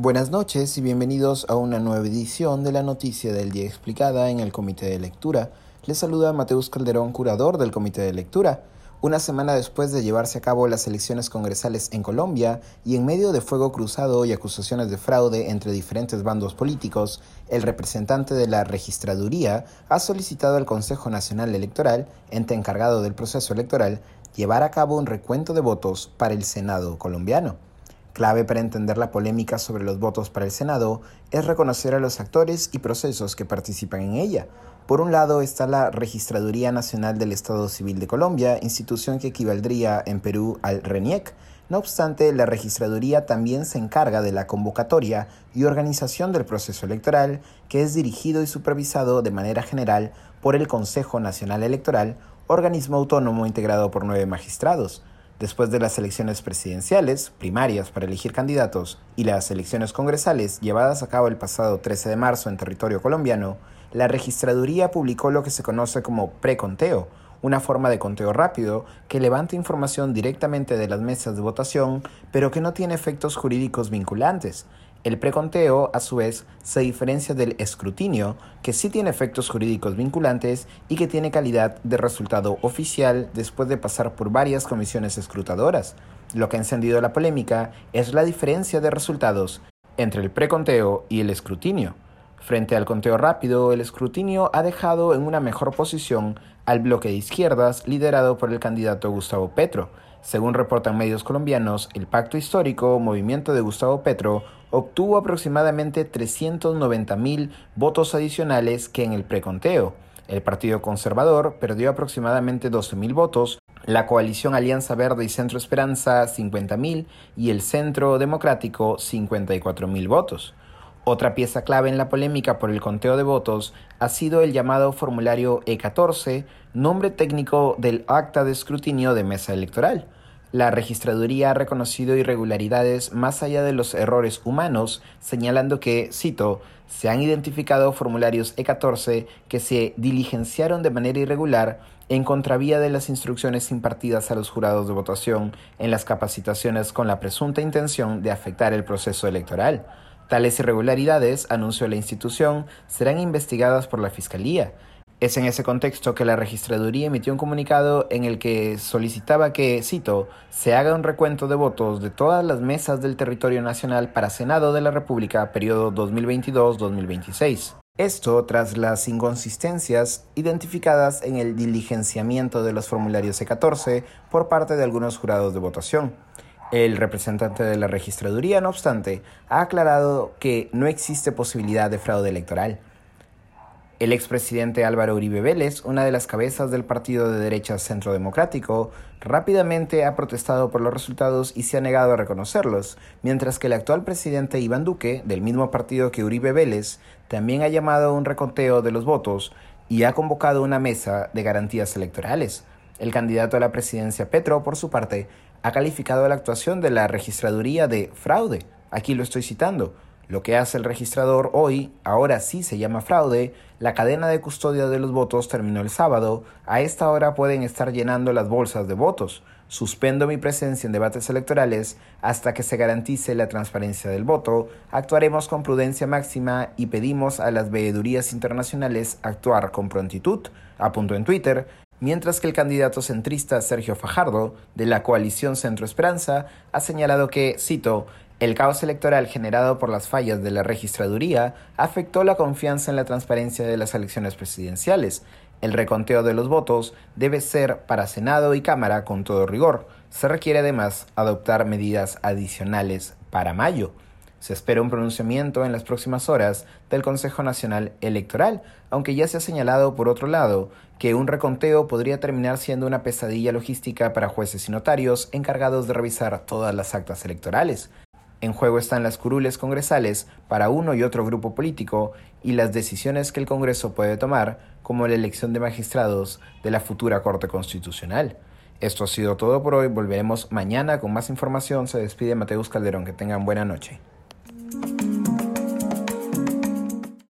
Buenas noches y bienvenidos a una nueva edición de la Noticia del Día Explicada en el Comité de Lectura. Les saluda Mateus Calderón, curador del Comité de Lectura. Una semana después de llevarse a cabo las elecciones congresales en Colombia y en medio de fuego cruzado y acusaciones de fraude entre diferentes bandos políticos, el representante de la registraduría ha solicitado al Consejo Nacional Electoral, ente encargado del proceso electoral, llevar a cabo un recuento de votos para el Senado colombiano. Clave para entender la polémica sobre los votos para el Senado es reconocer a los actores y procesos que participan en ella. Por un lado está la Registraduría Nacional del Estado Civil de Colombia, institución que equivaldría en Perú al RENIEC. No obstante, la Registraduría también se encarga de la convocatoria y organización del proceso electoral, que es dirigido y supervisado de manera general por el Consejo Nacional Electoral, organismo autónomo integrado por nueve magistrados. Después de las elecciones presidenciales, primarias para elegir candidatos, y las elecciones congresales llevadas a cabo el pasado 13 de marzo en territorio colombiano, la registraduría publicó lo que se conoce como preconteo, una forma de conteo rápido que levanta información directamente de las mesas de votación, pero que no tiene efectos jurídicos vinculantes, el preconteo, a su vez, se diferencia del escrutinio, que sí tiene efectos jurídicos vinculantes y que tiene calidad de resultado oficial después de pasar por varias comisiones escrutadoras. Lo que ha encendido la polémica es la diferencia de resultados entre el preconteo y el escrutinio. Frente al conteo rápido, el escrutinio ha dejado en una mejor posición al bloque de izquierdas liderado por el candidato Gustavo Petro, según reportan medios colombianos, el pacto histórico Movimiento de Gustavo Petro obtuvo aproximadamente 390 mil votos adicionales que en el preconteo. El Partido Conservador perdió aproximadamente 12 mil votos, la coalición Alianza Verde y Centro Esperanza 50 mil y el Centro Democrático 54 mil votos. Otra pieza clave en la polémica por el conteo de votos ha sido el llamado formulario E14, nombre técnico del acta de escrutinio de mesa electoral. La registraduría ha reconocido irregularidades más allá de los errores humanos, señalando que, cito, se han identificado formularios E14 que se diligenciaron de manera irregular en contravía de las instrucciones impartidas a los jurados de votación en las capacitaciones con la presunta intención de afectar el proceso electoral. Tales irregularidades, anunció la institución, serán investigadas por la Fiscalía. Es en ese contexto que la registraduría emitió un comunicado en el que solicitaba que, cito, se haga un recuento de votos de todas las mesas del territorio nacional para Senado de la República periodo 2022-2026. Esto tras las inconsistencias identificadas en el diligenciamiento de los formularios C14 por parte de algunos jurados de votación. El representante de la registraduría, no obstante, ha aclarado que no existe posibilidad de fraude electoral. El expresidente Álvaro Uribe Vélez, una de las cabezas del partido de derecha Centro Democrático, rápidamente ha protestado por los resultados y se ha negado a reconocerlos, mientras que el actual presidente Iván Duque, del mismo partido que Uribe Vélez, también ha llamado a un reconteo de los votos y ha convocado una mesa de garantías electorales. El candidato a la presidencia Petro, por su parte, ha calificado la actuación de la registraduría de fraude. Aquí lo estoy citando. Lo que hace el registrador hoy, ahora sí se llama fraude, la cadena de custodia de los votos terminó el sábado, a esta hora pueden estar llenando las bolsas de votos. Suspendo mi presencia en debates electorales hasta que se garantice la transparencia del voto, actuaremos con prudencia máxima y pedimos a las veedurías internacionales actuar con prontitud, apuntó en Twitter, mientras que el candidato centrista Sergio Fajardo, de la coalición Centro Esperanza, ha señalado que, cito, el caos electoral generado por las fallas de la registraduría afectó la confianza en la transparencia de las elecciones presidenciales. El reconteo de los votos debe ser para Senado y Cámara con todo rigor. Se requiere además adoptar medidas adicionales para mayo. Se espera un pronunciamiento en las próximas horas del Consejo Nacional Electoral, aunque ya se ha señalado, por otro lado, que un reconteo podría terminar siendo una pesadilla logística para jueces y notarios encargados de revisar todas las actas electorales. En juego están las curules congresales para uno y otro grupo político y las decisiones que el Congreso puede tomar, como la elección de magistrados de la futura Corte Constitucional. Esto ha sido todo por hoy. Volveremos mañana con más información. Se despide Mateus Calderón. Que tengan buena noche.